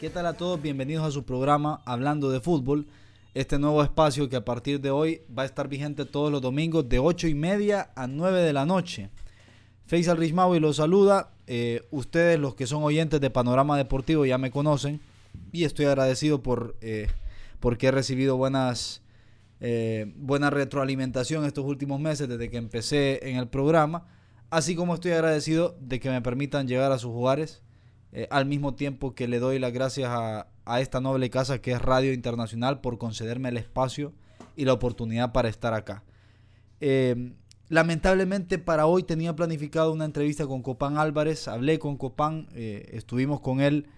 ¿Qué tal a todos? Bienvenidos a su programa Hablando de Fútbol. Este nuevo espacio que a partir de hoy va a estar vigente todos los domingos de 8 y media a 9 de la noche. Faisal Rishmawi los saluda. Eh, ustedes, los que son oyentes de Panorama Deportivo, ya me conocen. Y estoy agradecido por eh, porque he recibido buenas, eh, buena retroalimentación estos últimos meses desde que empecé en el programa. Así como estoy agradecido de que me permitan llegar a sus hogares eh, al mismo tiempo que le doy las gracias a, esta noble casa que es Radio Internacional por concederme el espacio y la oportunidad para estar acá. Eh, lamentablemente para hoy tenía planificado una entrevista con Copán Álvarez, hablé con Copán, eh, estuvimos con él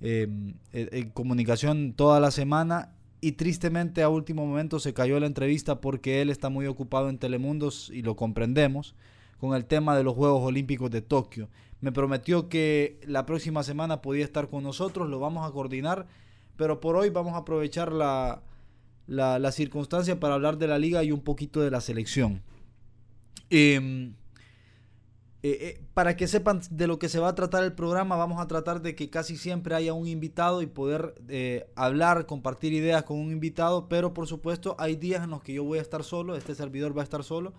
en comunicación toda la semana y tristemente a último momento se cayó la entrevista porque él está muy ocupado en Telemundos y lo comprendemos con el tema de los Juegos Olímpicos de Tokio. Me prometió que la próxima semana podía estar con nosotros, lo vamos a coordinar, pero por hoy vamos a aprovechar la, la, circunstancia para hablar de la liga y un poquito de la selección. Em, eh, eh, para que sepan de lo que se va a tratar el programa, vamos a tratar de que casi siempre haya un invitado y poder eh, hablar, compartir ideas con un invitado, pero por supuesto hay días en los que yo voy a estar solo, este servidor va a estar solo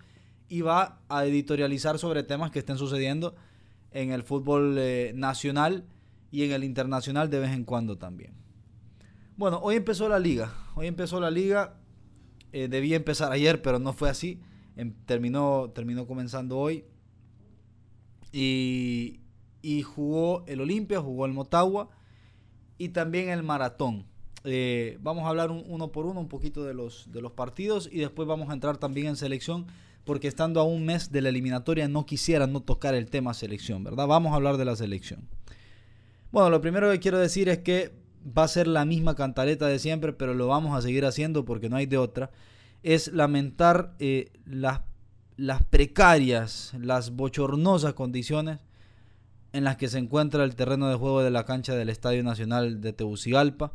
y va a editorializar sobre temas que estén sucediendo en el fútbol eh, nacional y en el internacional de vez en cuando también. Bueno, hoy empezó la liga. Hoy empezó la liga. Eh, debía empezar ayer, pero no fue así. Em, terminó, terminó comenzando hoy. Y, jugó el Olimpia, jugó el Motagua y también el Maratón. Eh, vamos a hablar uno por uno un poquito de los, de los partidos y después vamos a entrar también en selección porque estando a un mes de la eliminatoria no quisiera no tocar el tema selección, ¿verdad? Vamos a hablar de la selección. Bueno, lo primero que quiero decir es que va a ser la misma cantaleta de siempre, pero lo vamos a seguir haciendo porque no hay de otra. Es lamentar eh, las, las precarias, las bochornosas condiciones en las que se encuentra el terreno de juego de la cancha del Estadio Nacional de Tegucigalpa.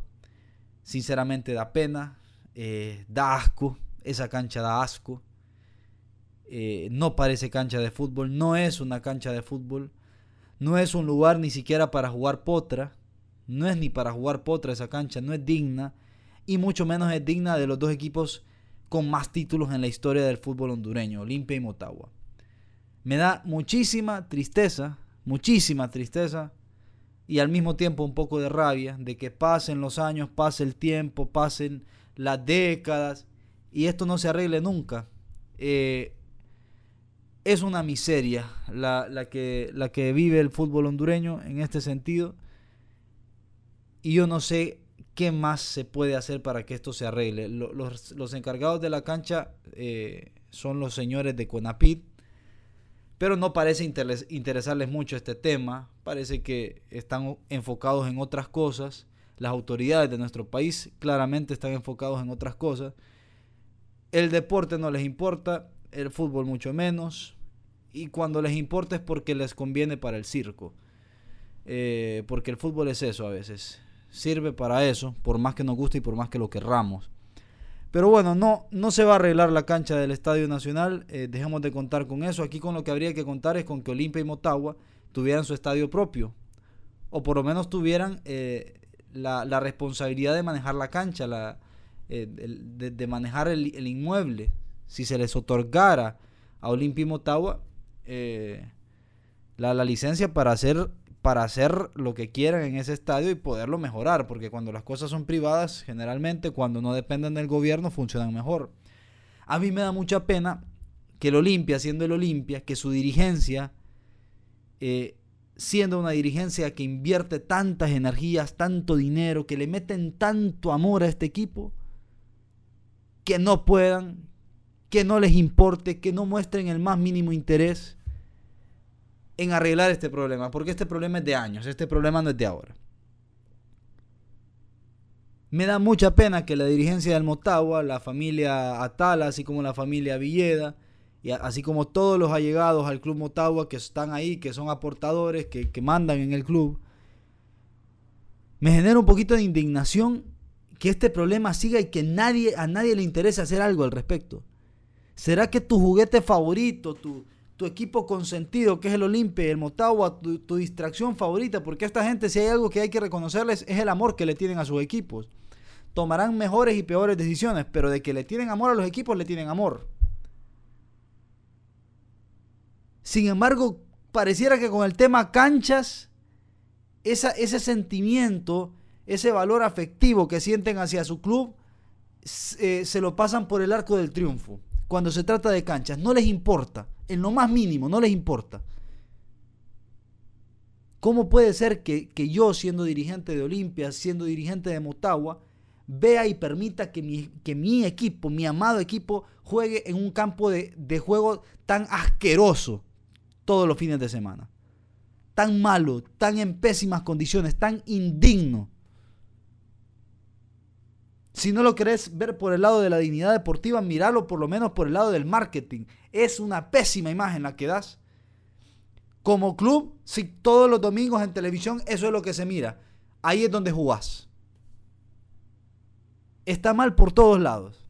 Sinceramente da pena, eh, da asco, esa cancha da asco. Eh, no parece cancha de fútbol, no es una cancha de fútbol, no es un lugar ni siquiera para jugar potra, no es ni para jugar potra esa cancha, no es digna y mucho menos es digna de los dos equipos con más títulos en la historia del fútbol hondureño, Olimpia y Motagua. Me da muchísima tristeza, muchísima tristeza y al mismo tiempo un poco de rabia de que pasen los años, pase el tiempo, pasen las décadas y esto no se arregle nunca. Eh, es una miseria la, que, la que vive el fútbol hondureño en este sentido. Y yo no sé qué más se puede hacer para que esto se arregle. Los, encargados de la cancha eh, son los señores de Conapit, pero no parece interesarles mucho este tema. Parece que están enfocados en otras cosas. Las autoridades de nuestro país claramente están enfocados en otras cosas. El deporte no les importa, el fútbol mucho menos y cuando les importa es porque les conviene para el circo. Eh, porque el fútbol es eso a veces. Sirve para eso, por más que nos guste y por más que lo querramos. Pero bueno, no, no se va a arreglar la cancha del Estadio Nacional. Eh, dejemos de contar con eso. Aquí con lo que habría que contar es con que Olimpia y Motagua tuvieran su estadio propio. O por lo menos tuvieran eh, la, responsabilidad de manejar la cancha, la, de, manejar el, inmueble. Si se les otorgara a Olimpia y Motagua, eh, la, licencia para hacer, para hacer lo que quieran en ese estadio y poderlo mejorar, porque cuando las cosas son privadas, generalmente cuando no dependen del gobierno, funcionan mejor. A mí me da mucha pena que el Olimpia, siendo el Olimpia, que su dirigencia, eh, siendo una dirigencia que invierte tantas energías, tanto dinero, que le meten tanto amor a este equipo, que no puedan que no les importe, que no muestren el más mínimo interés en arreglar este problema, porque este problema es de años, este problema no es de ahora. Me da mucha pena que la dirigencia del Motagua, la familia Atala, así como la familia Villeda, y así como todos los allegados al Club Motagua que están ahí, que son aportadores, que, que mandan en el club, me genera un poquito de indignación que este problema siga y que nadie, a nadie le interese hacer algo al respecto. ¿Será que tu juguete favorito, tu, tu equipo consentido, que es el Olimpia, el Motagua, tu, distracción favorita, porque esta gente, si hay algo que hay que reconocerles, es el amor que le tienen a sus equipos. Tomarán mejores y peores decisiones, pero de que le tienen amor a los equipos, le tienen amor. Sin embargo, pareciera que con el tema canchas, ese sentimiento, ese valor afectivo que sienten hacia su club, eh, se lo pasan por el arco del triunfo. Cuando se trata de canchas, no les importa en lo más mínimo, no les importa. ¿Cómo puede ser que, yo, siendo dirigente de Olimpia, siendo dirigente de Motagua, vea y permita que mi, que mi, equipo, mi amado equipo, juegue en un campo de, de juego tan asqueroso todos los fines de semana? Tan malo, tan en pésimas condiciones, tan indigno. Si no lo querés ver por el lado de la dignidad deportiva, míralo por lo menos por el lado del marketing. Es una pésima imagen la que das. Como club, si todos los domingos en televisión eso es lo que se mira, ahí es donde jugás. Está mal por todos lados.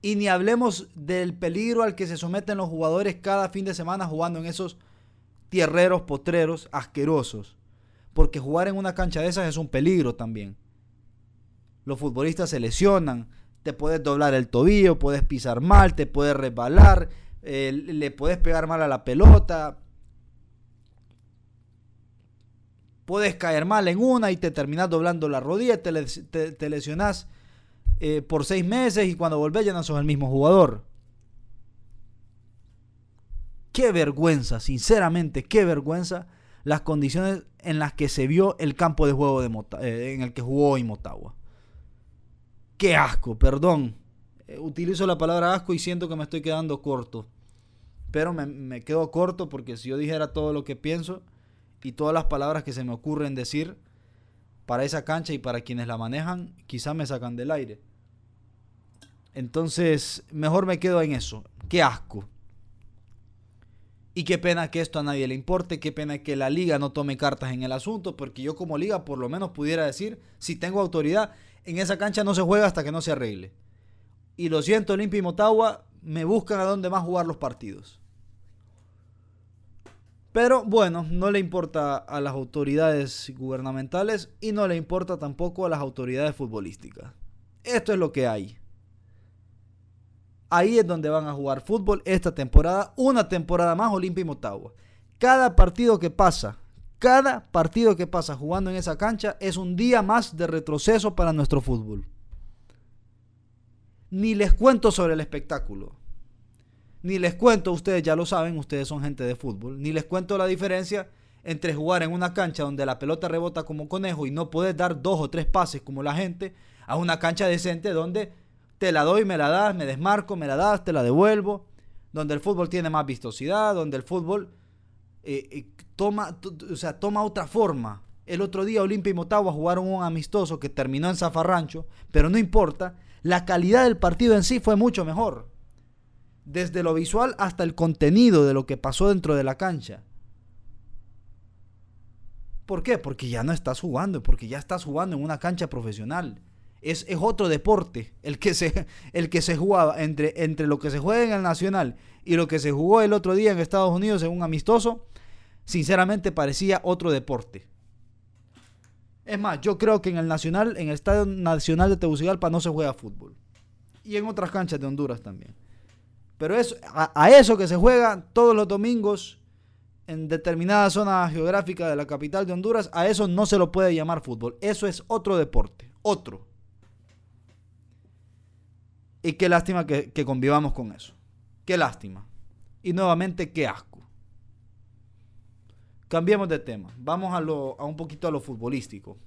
Y ni hablemos del peligro al que se someten los jugadores cada fin de semana jugando en esos tierreros, potreros, asquerosos. Porque jugar en una cancha de esas es un peligro también los futbolistas se lesionan, te puedes doblar el tobillo, puedes pisar mal, te puedes resbalar, eh, le puedes pegar mal a la pelota, puedes caer mal en una y te terminas doblando la rodilla, te, te, lesionas eh, por seis meses y cuando volvés ya no sos el mismo jugador. Qué vergüenza, sinceramente, qué vergüenza las condiciones en las que se vio el campo de juego eh, en el que jugó hoy Motagua. Qué asco, perdón. Eh, utilizo la palabra asco y siento que me estoy quedando corto. Pero me, quedo corto porque si yo dijera todo lo que pienso y todas las palabras que se me ocurren decir para esa cancha y para quienes la manejan, quizá me sacan del aire. Entonces, mejor me quedo en eso. Qué asco. Y qué pena que esto a nadie le importe, qué pena que la liga no tome cartas en el asunto, porque yo como liga por lo menos pudiera decir, si tengo autoridad, en esa cancha no se juega hasta que no se arregle. Y lo siento, Olimpia y Motagua me buscan a dónde más jugar los partidos. Pero bueno, no le importa a las autoridades gubernamentales y no le importa tampoco a las autoridades futbolísticas. Esto es lo que hay. Ahí es donde van a jugar fútbol esta temporada, una temporada más Olimpia y Motagua. Cada partido que pasa cada partido que pasa jugando en esa cancha es un día más de retroceso para nuestro fútbol. Ni les cuento sobre el espectáculo. Ni les cuento, ustedes ya lo saben, ustedes son gente de fútbol. Ni les cuento la diferencia entre jugar en una cancha donde la pelota rebota como conejo y no puedes dar dos o tres pases como la gente, a una cancha decente donde te la doy, me la das, me desmarco, me la das, te la devuelvo, donde el fútbol tiene más vistosidad, donde el fútbol eh, eh, toma, o sea, toma otra forma. El otro día Olimpia y Motagua jugaron un amistoso que terminó en Zafarrancho, pero no importa, la calidad del partido en sí fue mucho mejor. Desde lo visual hasta el contenido de lo que pasó dentro de la cancha. ¿Por qué? Porque ya no estás jugando, porque ya estás jugando en una cancha profesional. Es, es, otro deporte el que se, el que se jugaba entre, entre lo que se juega en el Nacional y lo que se jugó el otro día en Estados Unidos en un amistoso sinceramente parecía otro deporte. Es más, yo creo que en el Nacional, en el Estadio Nacional de Tegucigalpa no se juega fútbol. Y en otras canchas de Honduras también. Pero eso, a, eso que se juega todos los domingos en determinada zona geográfica de la capital de Honduras, a eso no se lo puede llamar fútbol. Eso es otro deporte. Otro. Y qué lástima que, que convivamos con eso. Qué lástima. Y nuevamente, qué asco. Cambiemos de tema. Vamos a, lo, a un poquito a lo futbolístico.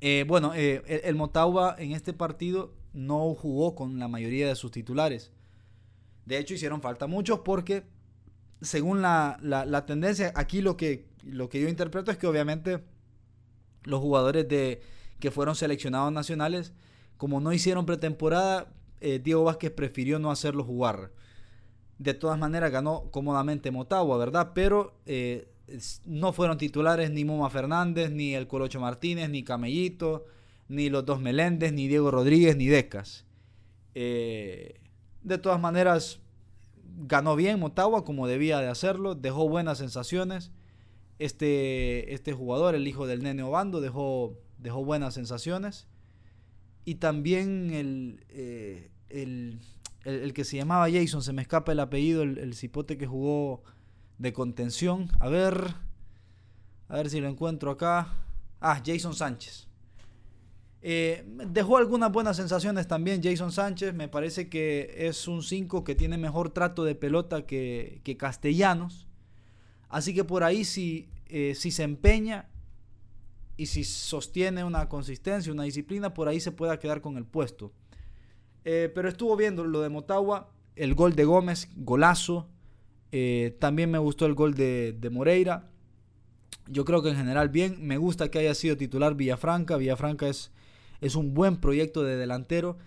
Eh, bueno, eh, el, Motagua en este partido no jugó con la mayoría de sus titulares. De hecho, hicieron falta muchos porque, según la, tendencia, aquí lo que, yo interpreto es que obviamente los jugadores que fueron seleccionados nacionales, como no hicieron pretemporada, eh, Diego Vázquez prefirió no hacerlo jugar. De todas maneras, ganó cómodamente Motagua, ¿verdad? Pero no fueron titulares ni Moma Fernández, ni el Colocho Martínez, ni Camellito, ni los dos Meléndez, ni Diego Rodríguez, ni Decas. Eh, de todas maneras, ganó bien Motagua como debía de hacerlo, dejó buenas sensaciones. Este, este jugador, el hijo del nene Obando, dejó, dejó buenas sensaciones. Y también el, eh, el, el, que se llamaba Jason, se me escapa el apellido, el, el cipote que jugó de contención. A ver, a ver si lo encuentro acá. Ah, Jason Sánchez. Eh, dejó algunas buenas sensaciones también Jason Sánchez. Me parece que es un 5 que tiene mejor trato de pelota que, que Castellanos. Así que por ahí si, eh, si se empeña y si sostiene una consistencia, una disciplina, por ahí se pueda quedar con el puesto. Eh, pero estuvo viendo lo de Motagua, el gol de Gómez, golazo. También me gustó el gol de, de Moreira. Yo creo que en general bien. Me gusta que haya sido titular Villafranca. Villafranca es es un buen proyecto de delantero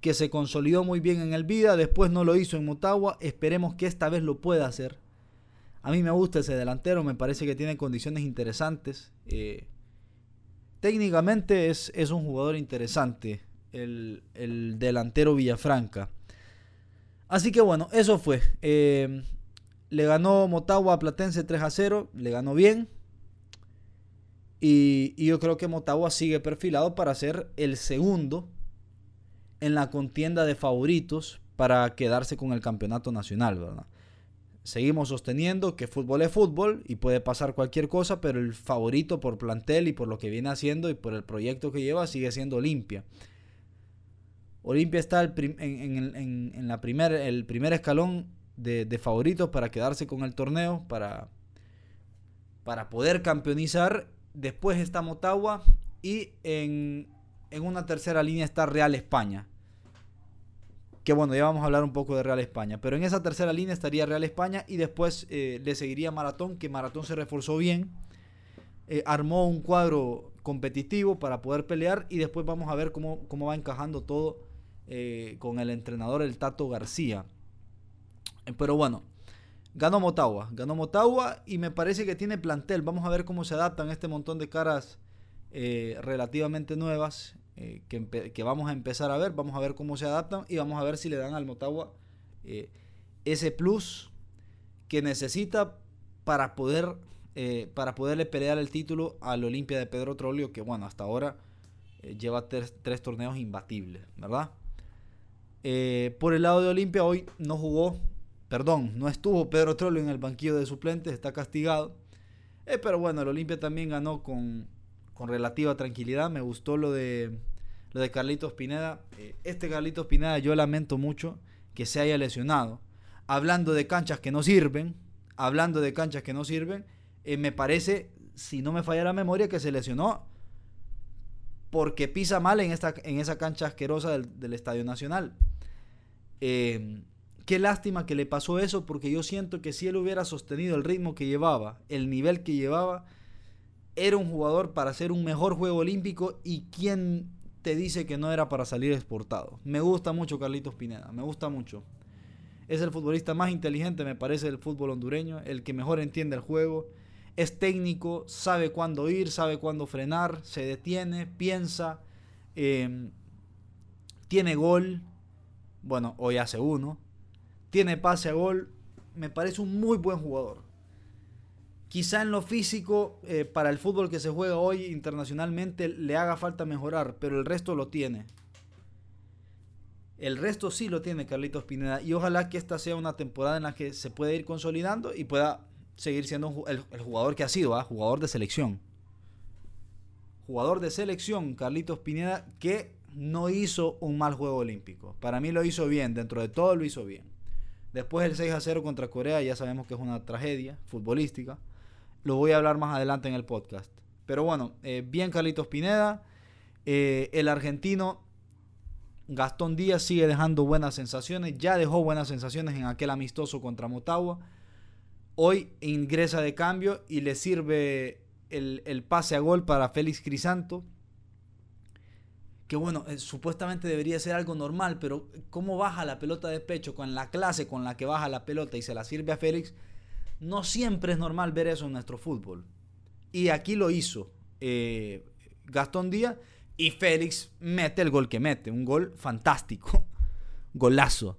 que se consolidó muy bien en el Vida, después no lo hizo en Motagua, esperemos que esta vez lo pueda hacer. A mí me gusta ese delantero, me parece que tiene condiciones interesantes. Eh, técnicamente es, es, un jugador interesante, el, delantero Villafranca. Así que bueno, eso fue. Eh, le ganó Motagua a Platense 3 a 0, le ganó bien. Y, yo creo que Motagua sigue perfilado para ser el segundo en la contienda de favoritos para quedarse con el campeonato nacional. Seguimos sosteniendo que fútbol es fútbol y puede pasar cualquier cosa, pero el favorito por plantel y por lo que viene haciendo y por el proyecto que lleva sigue siendo Olimpia. Olimpia está en, la primer, el primer escalón de, favoritos para quedarse con el torneo, para, para poder campeonizar después está Motagua y en, una tercera línea está Real España. Que bueno, ya vamos a hablar un poco de Real España. Pero en esa tercera línea estaría Real España y después eh, le seguiría Maratón, que Maratón se reforzó bien. Eh, armó un cuadro competitivo para poder pelear y después vamos a ver cómo, cómo va encajando todo eh, con el entrenador, el Tato García. Pero bueno, Ganó Motagua, ganó Motagua y me parece que tiene plantel. Vamos a ver cómo se adaptan este montón de caras eh, relativamente nuevas eh, que, vamos a empezar a ver. Vamos a ver cómo se adaptan y vamos a ver si le dan al Motagua eh, ese plus que necesita para poder para poderle pelear el título al Olimpia de Pedro Trolio, que bueno, hasta ahora lleva tres, tres, torneos imbatibles, ¿verdad? por el lado de Olimpia hoy no jugó perdón, no estuvo Pedro Trollo en el banquillo de suplentes, está castigado. Eh, pero bueno, el Olimpia también ganó con, relativa tranquilidad. Me gustó lo de, lo de Carlitos Pineda. Eh, este Carlitos Pineda yo lamento mucho que se haya lesionado. Hablando de canchas que no sirven, hablando de canchas que no sirven, eh, me parece, si no me falla la memoria, que se lesionó porque pisa mal en, esta, en esa cancha asquerosa del, del Estadio Nacional. Eh, Qué lástima que le pasó eso porque yo siento que si él hubiera sostenido el ritmo que llevaba, el nivel que llevaba, era un jugador para hacer un mejor juego olímpico y quién te dice que no era para salir exportado. Me gusta mucho Carlitos Pineda, me gusta mucho. Es el futbolista más inteligente, me parece, del fútbol hondureño, el que mejor entiende el juego. Es técnico, sabe cuándo ir, sabe cuándo frenar, se detiene, piensa, em, tiene gol. Bueno, hoy hace uno, tiene pase a gol, me parece un muy buen jugador. Quizá en lo físico, eh, para el fútbol que se juega hoy internacionalmente, le haga falta mejorar, pero el resto lo tiene. El resto sí lo tiene Carlitos Pineda y ojalá que esta sea una temporada en la que se pueda ir consolidando y pueda seguir siendo el, jugador que ha sido, ¿ah? jugador de selección. Jugador de selección, Carlitos Pineda, que no hizo un mal juego olímpico. Para mí lo hizo bien, dentro de todo lo hizo bien. Después el 6 a 0 contra Corea ya sabemos que es una tragedia futbolística. Lo voy a hablar más adelante en el podcast. Pero bueno, eh, bien Carlitos Pineda. Eh, el argentino Gastón Díaz sigue dejando buenas sensaciones. Ya dejó buenas sensaciones en aquel amistoso contra Motagua. Hoy ingresa de cambio y le sirve el, el pase a gol para Félix Crisanto que bueno, eh, supuestamente debería ser algo normal, pero cómo baja la pelota de pecho con la clase con la que baja la pelota y se la sirve a Félix, no siempre es normal ver eso en nuestro fútbol. Y aquí lo hizo eh, Gastón Díaz y Félix mete el gol que mete, un gol fantástico, golazo.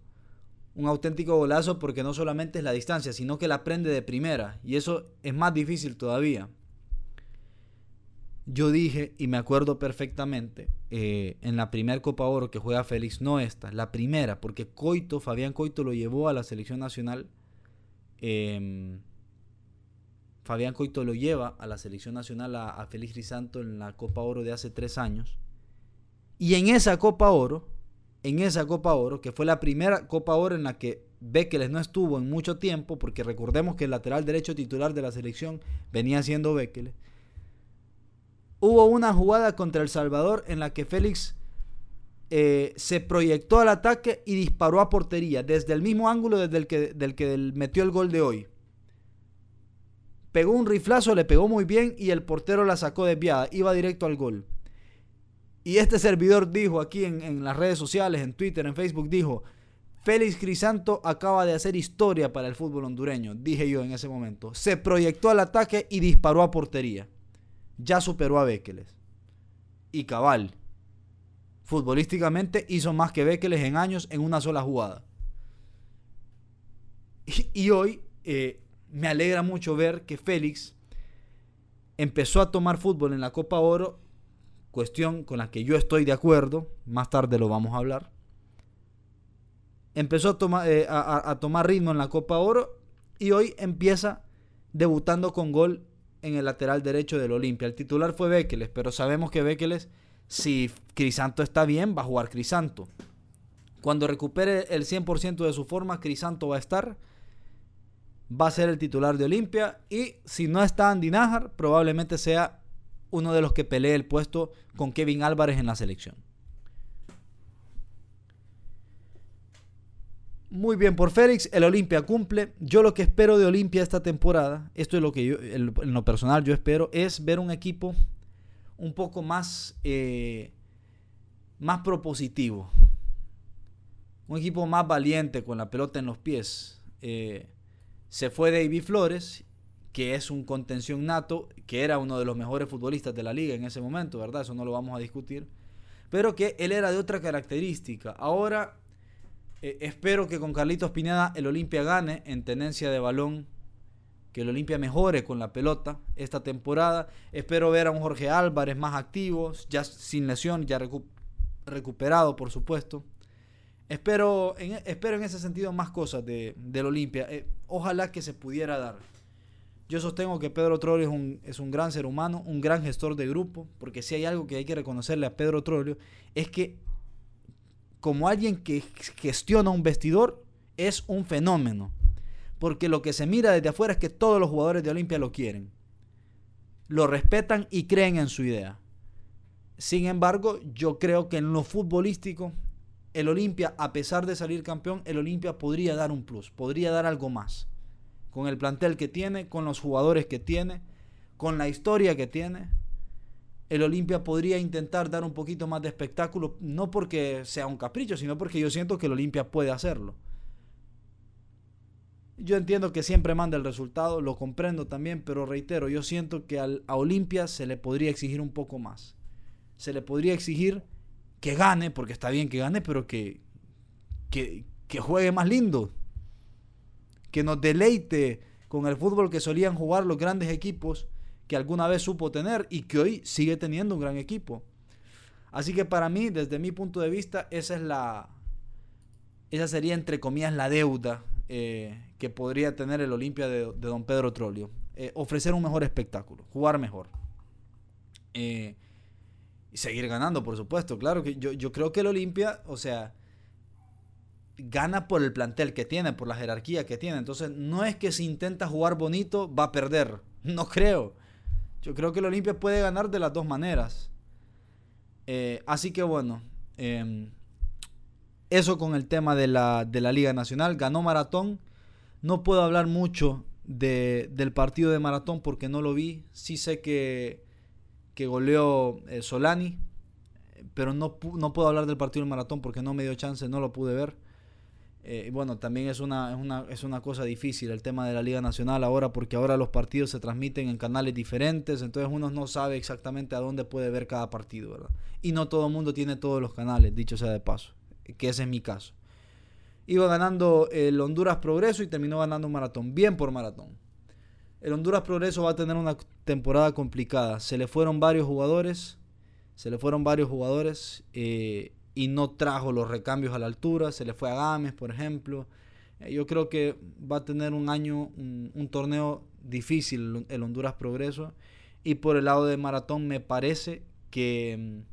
un auténtico golazo porque no solamente es la distancia, sino que la prende de primera. Y eso es más difícil todavía. Yo dije, y me acuerdo perfectamente, eh, en la primera Copa Oro que juega Félix, no esta, la primera, porque Coito, Fabián Coito lo llevó a la selección nacional. Em, Fabián Coito lo lleva a la selección nacional a, Félix Crisanto en la Copa Oro de hace tres años. Y en esa Copa Oro, en esa Copa Oro, que fue la primera Copa Oro en la que Bekeles no estuvo en mucho tiempo, porque recordemos que el lateral derecho titular de la selección venía siendo Bekeles. Hubo una jugada contra El Salvador en la que Félix eh, se proyectó al ataque y disparó a portería, desde el mismo ángulo desde el que, del que metió el gol de hoy. Pegó un riflazo, le pegó muy bien y el portero la sacó desviada, iba directo al gol. Y este servidor dijo aquí en, las redes sociales, en Twitter, en Facebook, dijo, Félix Crisanto acaba de hacer historia para el fútbol hondureño, dije yo en ese momento. Se proyectó al ataque y disparó a portería. Ya superó a Bekeles. Y cabal. Futbolísticamente hizo más que Bekeles en años en una sola jugada. Y, hoy eh, me alegra mucho ver que Félix empezó a tomar fútbol en la Copa Oro cuestión con la que yo estoy de acuerdo, más tarde lo vamos a hablar. Empezó a, eh, a, tomar ritmo en la Copa Oro y hoy empieza debutando con gol en el lateral derecho del Olimpia. El titular fue Bekeles, pero sabemos que Bekeles, si Crisanto está bien, va a jugar Crisanto. Cuando recupere el 100% de su forma, Crisanto va a estar. Va a ser el titular de Olimpia. Y si no está Andy Najar, probablemente sea uno de los que pelee el puesto con Kevin Álvarez en la selección. Muy bien por Félix, el Olimpia cumple. Yo lo que espero de Olimpia esta temporada, esto es lo que yo, en lo personal yo espero, es ver un equipo un poco más, eh, más propositivo. Un equipo más valiente con la pelota en los pies. Eh, se fue David Flores que es un contención nato, que era uno de los mejores futbolistas de la liga en ese momento, ¿verdad? Eso no lo vamos a discutir. Pero que él era de otra característica. Ahora eh, espero que con Carlitos Pineda el Olimpia gane en tenencia de balón, que el Olimpia mejore con la pelota esta temporada. Espero ver a un Jorge Álvarez más activo, ya sin lesión, ya recuperado, por supuesto. Espero en, espero en ese sentido más cosas de, del Olimpia. Eh, ojalá que se pudiera dar. Yo sostengo que Pedro Trollio es un, es un gran ser humano, un gran gestor de grupo, porque si hay algo que hay que reconocerle a Pedro Trollio, es que como alguien que gestiona un vestidor, es un fenómeno. Porque lo que se mira desde afuera es que todos los jugadores de Olimpia lo quieren. Lo respetan y creen en su idea. Sin embargo, yo creo que en lo futbolístico, el Olimpia, a pesar de salir campeón, el Olimpia podría dar un plus, podría dar algo más con el plantel que tiene, con los jugadores que tiene, con la historia que tiene, el Olimpia podría intentar dar un poquito más de espectáculo, no porque sea un capricho, sino porque yo siento que el Olimpia puede hacerlo. Yo entiendo que siempre manda el resultado, lo comprendo también, pero reitero, yo siento que al, a Olimpia se le podría exigir un poco más. Se le podría exigir que gane, porque está bien que gane, pero que, que, que juegue más lindo, que nos deleite con el fútbol que solían jugar los grandes equipos que alguna vez supo tener y que hoy sigue teniendo un gran equipo. Así que para mí, desde mi punto de vista, esa es la. Esa sería, entre comillas, la deuda eh, que podría tener el Olimpia de, don Pedro Trollio. Eh, ofrecer un mejor espectáculo, jugar mejor. Eh, y seguir ganando, por supuesto. Claro que yo, yo creo que el Olimpia, o sea, gana por el plantel que tiene, por la jerarquía que tiene. Entonces, no es que si intenta jugar bonito va a perder. No creo. Yo creo que el Olimpia puede ganar de las dos maneras. Eh, así que bueno, em, eso con el tema de la, Liga Nacional. Ganó Maratón. No puedo hablar mucho del partido de Maratón porque no lo vi. Sí sé que, que goleó eh, Solani, pero no, no puedo hablar del partido de Maratón porque no me dio chance, no lo pude ver. Eh, bueno, también es una, es, una, es una cosa difícil el tema de la Liga Nacional ahora, porque ahora los partidos se transmiten en canales diferentes, entonces uno no sabe exactamente a dónde puede ver cada partido, ¿verdad? Y no todo el mundo tiene todos los canales, dicho sea de paso, que ese es mi caso. Iba ganando el Honduras Progreso y terminó ganando un maratón. Bien por maratón. El Honduras Progreso va a tener una temporada complicada. Se le fueron varios jugadores. Se le fueron varios jugadores. Eh, y no trajo los recambios a la altura. Se le fue a Gámez, por ejemplo. Eh, yo creo que va a tener un año, un, torneo difícil el Honduras Progreso. Y por el lado de Maratón me parece que,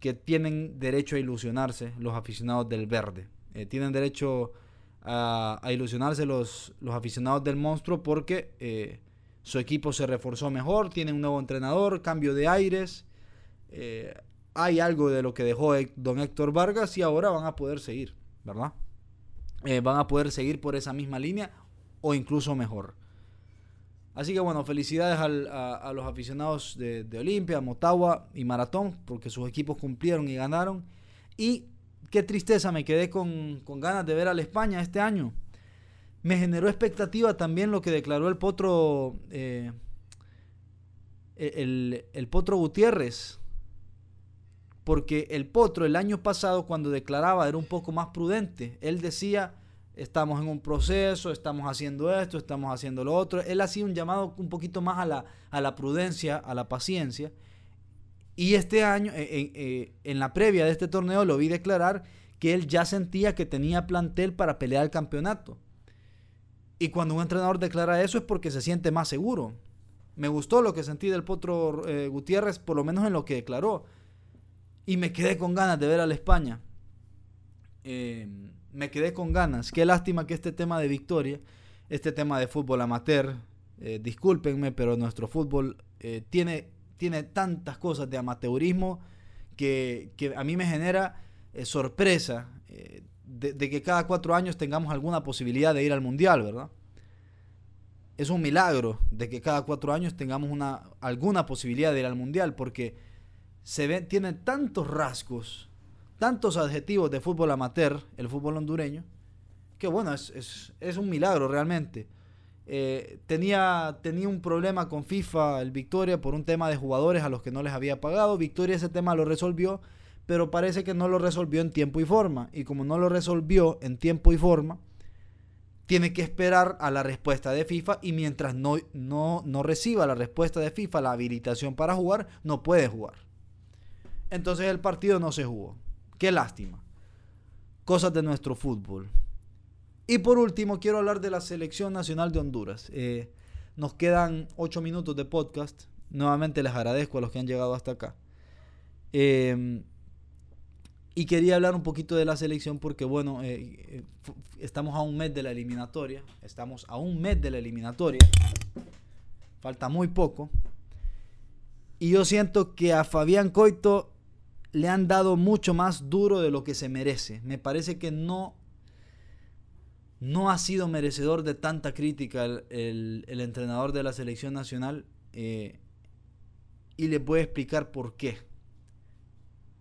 que tienen derecho a ilusionarse los aficionados del verde. Eh, tienen derecho a, ilusionarse los, los, aficionados del monstruo porque eh, su equipo se reforzó mejor, tiene un nuevo entrenador, cambio de aires hay algo de lo que dejó don Héctor Vargas y ahora van a poder seguir, ¿verdad? Eh, van a poder seguir por esa misma línea o incluso mejor. Así que bueno, felicidades a, los aficionados de, Olimpia, Motagua y Maratón, porque sus equipos cumplieron y ganaron. Y qué tristeza, me quedé con, ganas de ver a la España este año. Me generó expectativa también lo que declaró el Potro, eh, el, el Potro Gutiérrez, porque el Potro el año pasado cuando declaraba era un poco más prudente. Él decía, estamos en un proceso, estamos haciendo esto, estamos haciendo lo otro. Él hacía un llamado un poquito más a la, a la prudencia, a la paciencia. Y este año, eh, eh, eh, en la previa de este torneo, lo vi declarar que él ya sentía que tenía plantel para pelear el campeonato. Y cuando un entrenador declara eso es porque se siente más seguro. Me gustó lo que sentí del Potro Gutiérrez, por lo menos en lo que declaró y me quedé con ganas de ver a la España. Eh, me quedé con ganas. Qué lástima que este tema de victoria, este tema de fútbol amateur, eh, discúlpenme, pero nuestro fútbol eh, tiene, tiene tantas cosas de amateurismo que, a mí me genera sorpresa de, de, que cada cuatro años tengamos alguna posibilidad de ir al mundial, ¿verdad? Es un milagro de que cada cuatro años tengamos una, alguna posibilidad de ir al mundial, porque se ve, tiene tantos rasgos, tantos adjetivos de fútbol amateur, el fútbol hondureño, que bueno, es, un milagro realmente. Eh, tenía, tenía un problema con FIFA, el Victoria, por un tema de jugadores a los que no les había pagado. Victoria ese tema lo resolvió, pero parece que no lo resolvió en tiempo y forma. Y como no lo resolvió en tiempo y forma, tiene que esperar a la respuesta de FIFA y mientras no, no, no reciba la respuesta de FIFA, la habilitación para jugar, no puede jugar. Entonces el partido no se jugó. Qué lástima. Cosas de nuestro fútbol. Y por último, quiero hablar de la Selección Nacional de Honduras. Eh, nos quedan ocho minutos de podcast. Nuevamente les agradezco a los que han llegado hasta acá. Em, y quería hablar un poquito de la selección porque, bueno, eh, eh, estamos a un mes de la eliminatoria. Estamos a un mes de la eliminatoria. Falta muy poco. Y yo siento que a Fabián Coito le han dado mucho más duro de lo que se merece. Me parece que no, no ha sido merecedor de tanta crítica el, entrenador de la selección nacional eh, y le puedo explicar por qué.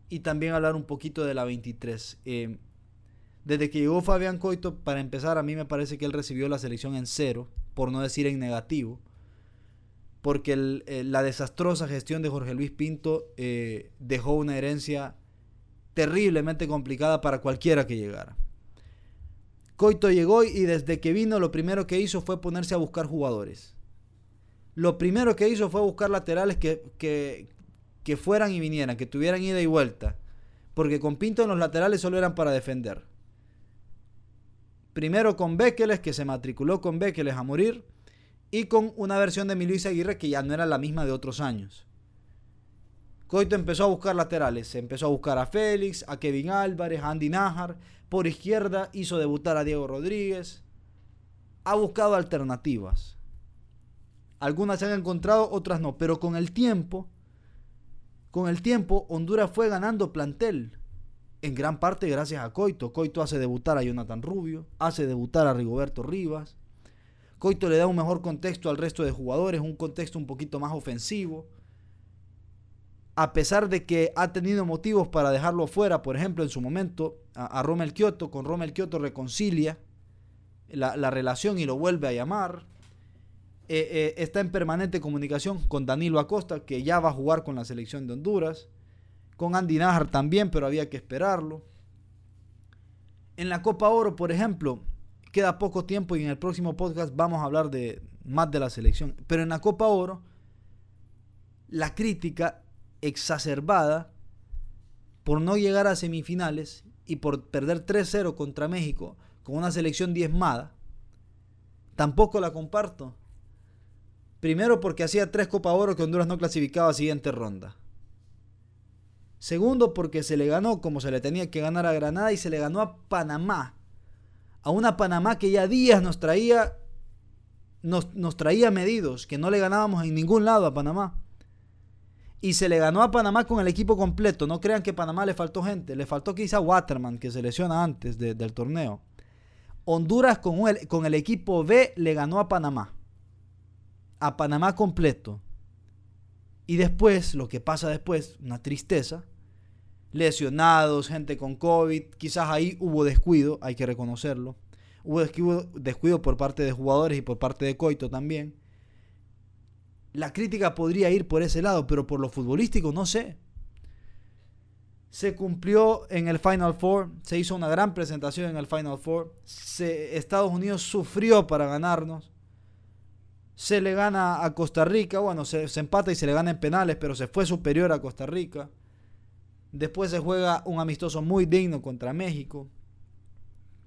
Y también hablar un poquito de la 23. Eh, desde que llegó Fabián Coito, para empezar, a mí me parece que él recibió la selección en cero, por no decir en negativo porque la desastrosa gestión de Jorge Luis Pinto eh, dejó una herencia terriblemente complicada para cualquiera que llegara. Coito llegó y desde que vino lo primero que hizo fue ponerse a buscar jugadores. Lo primero que hizo fue buscar laterales que, que, que fueran y vinieran, que tuvieran ida y vuelta. Porque con Pinto los laterales solo eran para defender. Primero con Bekeles, que se matriculó con Bekeles a morir y con una versión de Emilio Aguirre que ya no era la misma de otros años. Coito empezó a buscar laterales, empezó a buscar a Félix, a Kevin Álvarez, a Andy Najar, por izquierda hizo debutar a Diego Rodríguez, ha buscado alternativas. Algunas se han encontrado, otras no, pero con el tiempo, con el tiempo Honduras fue ganando plantel, en gran parte gracias a Coito. Coito hace debutar a Jonathan Rubio, hace debutar a Rigoberto Rivas, Coito le da un mejor contexto al resto de jugadores, un contexto un poquito más ofensivo. A pesar de que ha tenido motivos para dejarlo fuera, por ejemplo, en su momento, a, a Romel Kioto, con Romel Kioto reconcilia la, relación y lo vuelve a llamar. Eh, eh, está en permanente comunicación con Danilo Acosta, que ya va a jugar con la selección de Honduras. Con Andy Najar también, pero había que esperarlo. En la Copa Oro, por ejemplo, queda poco tiempo y en el próximo podcast vamos a hablar de más de la selección. Pero en la Copa Oro, la crítica exacerbada por no llegar a semifinales y por perder 3-0 contra México con una selección diezmada, tampoco la comparto. Primero porque hacía tres Copa Oro que Honduras no clasificaba a siguiente ronda. Segundo porque se le ganó como se le tenía que ganar a Granada y se le ganó a Panamá. A una Panamá que ya días nos traía nos, nos traía medidos, que no le ganábamos en ningún lado a Panamá. Y se le ganó a Panamá con el equipo completo. No crean que Panamá le faltó gente. Le faltó quizá Waterman, que se lesiona antes del torneo. Honduras con con el equipo B le ganó a Panamá. A Panamá completo. Y después, lo que pasa después, una tristeza. Lesionados, gente con COVID. Quizás ahí hubo descuido, hay que reconocerlo. Hubo descuido, por parte de jugadores y por parte de Coito también. La crítica podría ir por ese lado, pero por lo futbolístico no sé. Se cumplió en el Final Four, se hizo una gran presentación en el Final Four. Estados Unidos sufrió para ganarnos. Se le gana a Costa Rica, bueno, se, se empata y se le gana en penales, pero se fue superior a Costa Rica. Después se juega un amistoso muy digno contra México.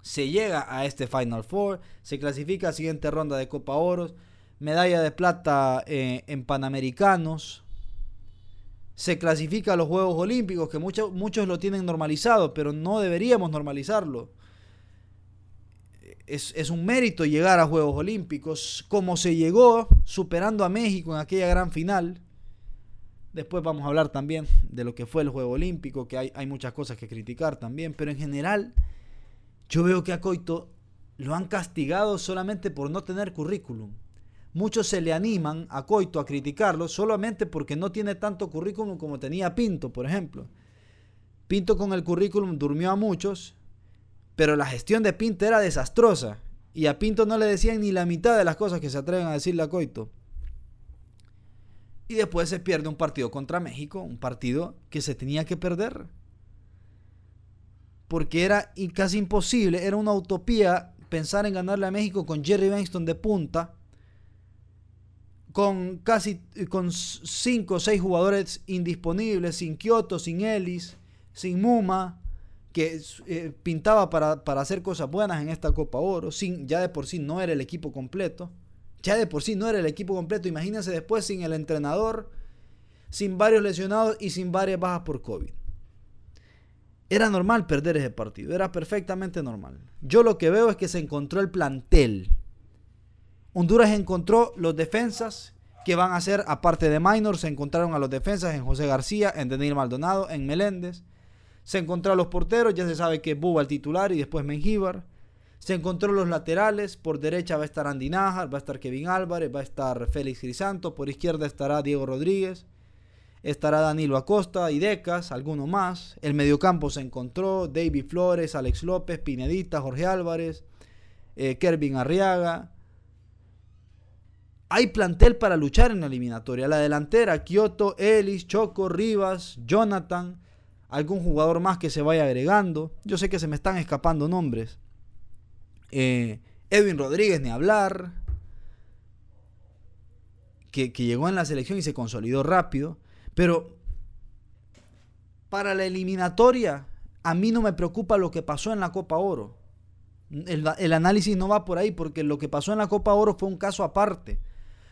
Se llega a este Final Four, se clasifica a la siguiente ronda de Copa Oros, medalla de plata eh, en Panamericanos, se clasifica a los Juegos Olímpicos, que muchos, lo tienen normalizado, pero no deberíamos normalizarlo. Es, es, un mérito llegar a Juegos Olímpicos, como se llegó superando a México en aquella gran final. Después vamos a hablar también de lo que fue el Juego Olímpico, que hay, muchas cosas que criticar también, pero en general yo veo que a Coito lo han castigado solamente por no tener currículum. Muchos se le animan a Coito a criticarlo solamente porque no tiene tanto currículum como tenía Pinto, por ejemplo. Pinto con el currículum durmió a muchos, pero la gestión de Pinto era desastrosa. Y a Pinto no le decían ni la mitad de las cosas que se atreven a decirle a Coito. Y después se pierde un partido contra México, un partido que se tenía que perder. Porque era casi imposible, era una utopía pensar en ganarle a México con Jerry Benston de punta, con casi con cinco o seis jugadores indisponibles, sin Kioto, sin Ellis, sin Muma, que eh, pintaba para, para, hacer cosas buenas en esta Copa Oro, sin, ya de por sí no era el equipo completo, ya de por sí no era el equipo completo, imagínense después sin el entrenador, sin varios lesionados y sin varias bajas por COVID. Era normal perder ese partido, era perfectamente normal. Yo lo que veo es que se encontró el plantel. Honduras encontró los defensas que van a ser, aparte de Minor, se encontraron a los defensas en José García, en Daniel Maldonado, en Meléndez. Se encontró a los porteros, ya se sabe que Buba el titular y después Mengíbar. Se encontró los laterales, por derecha va a estar Andy Najar, va a estar Kevin Álvarez, va a estar Félix Crisanto, por izquierda estará Diego Rodríguez estará Danilo Acosta y Decas, alguno más. El mediocampo se encontró David Flores, Alex López, Pinedita, Jorge Álvarez, eh, Kervin Arriaga. Hay plantel para luchar en la eliminatoria. La delantera, Kioto, Ellis, Choco, Rivas, Jonathan, algún jugador más que se vaya agregando. Yo sé que se me están escapando nombres. Eh, Edwin Rodríguez, ni hablar. que, llegó en la selección y se consolidó rápido. Pero para la eliminatoria, a mí no me preocupa lo que pasó en la Copa Oro. El, análisis no va por ahí porque lo que pasó en la Copa Oro fue un caso aparte.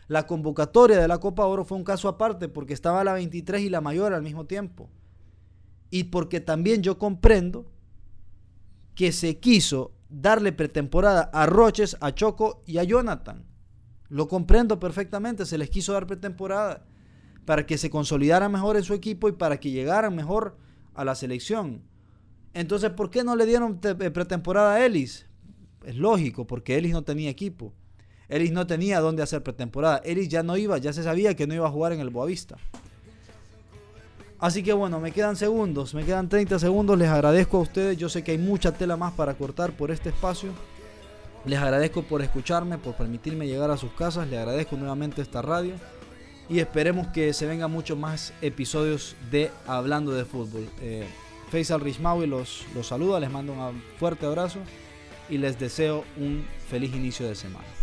La convocatoria de la Copa Oro fue un caso aparte porque estaba la 23 y la mayor al mismo tiempo. Y porque también yo comprendo que se quiso darle pretemporada a Roches, a Choco y a Jonathan. Lo comprendo perfectamente, se les quiso dar pretemporada para que se consolidara mejor en su equipo y para que llegaran mejor a la selección. Entonces, ¿por qué no le dieron eh, pretemporada a Ellis? Es lógico, porque Ellis no tenía equipo. Ellis no tenía dónde hacer pretemporada. Ellis ya no iba, ya se sabía que no iba a jugar en el Boavista. Así que bueno, me quedan segundos, me quedan 30 segundos. Les agradezco a ustedes. Yo sé que hay mucha tela más para cortar por este espacio. Les agradezco por escucharme, por permitirme llegar a sus casas. Les agradezco nuevamente esta radio y esperemos que se vengan muchos más episodios de Hablando de Fútbol. Eh, Faisal Rishmawi los, los saluda, les mando un fuerte abrazo y les deseo un feliz inicio de semana.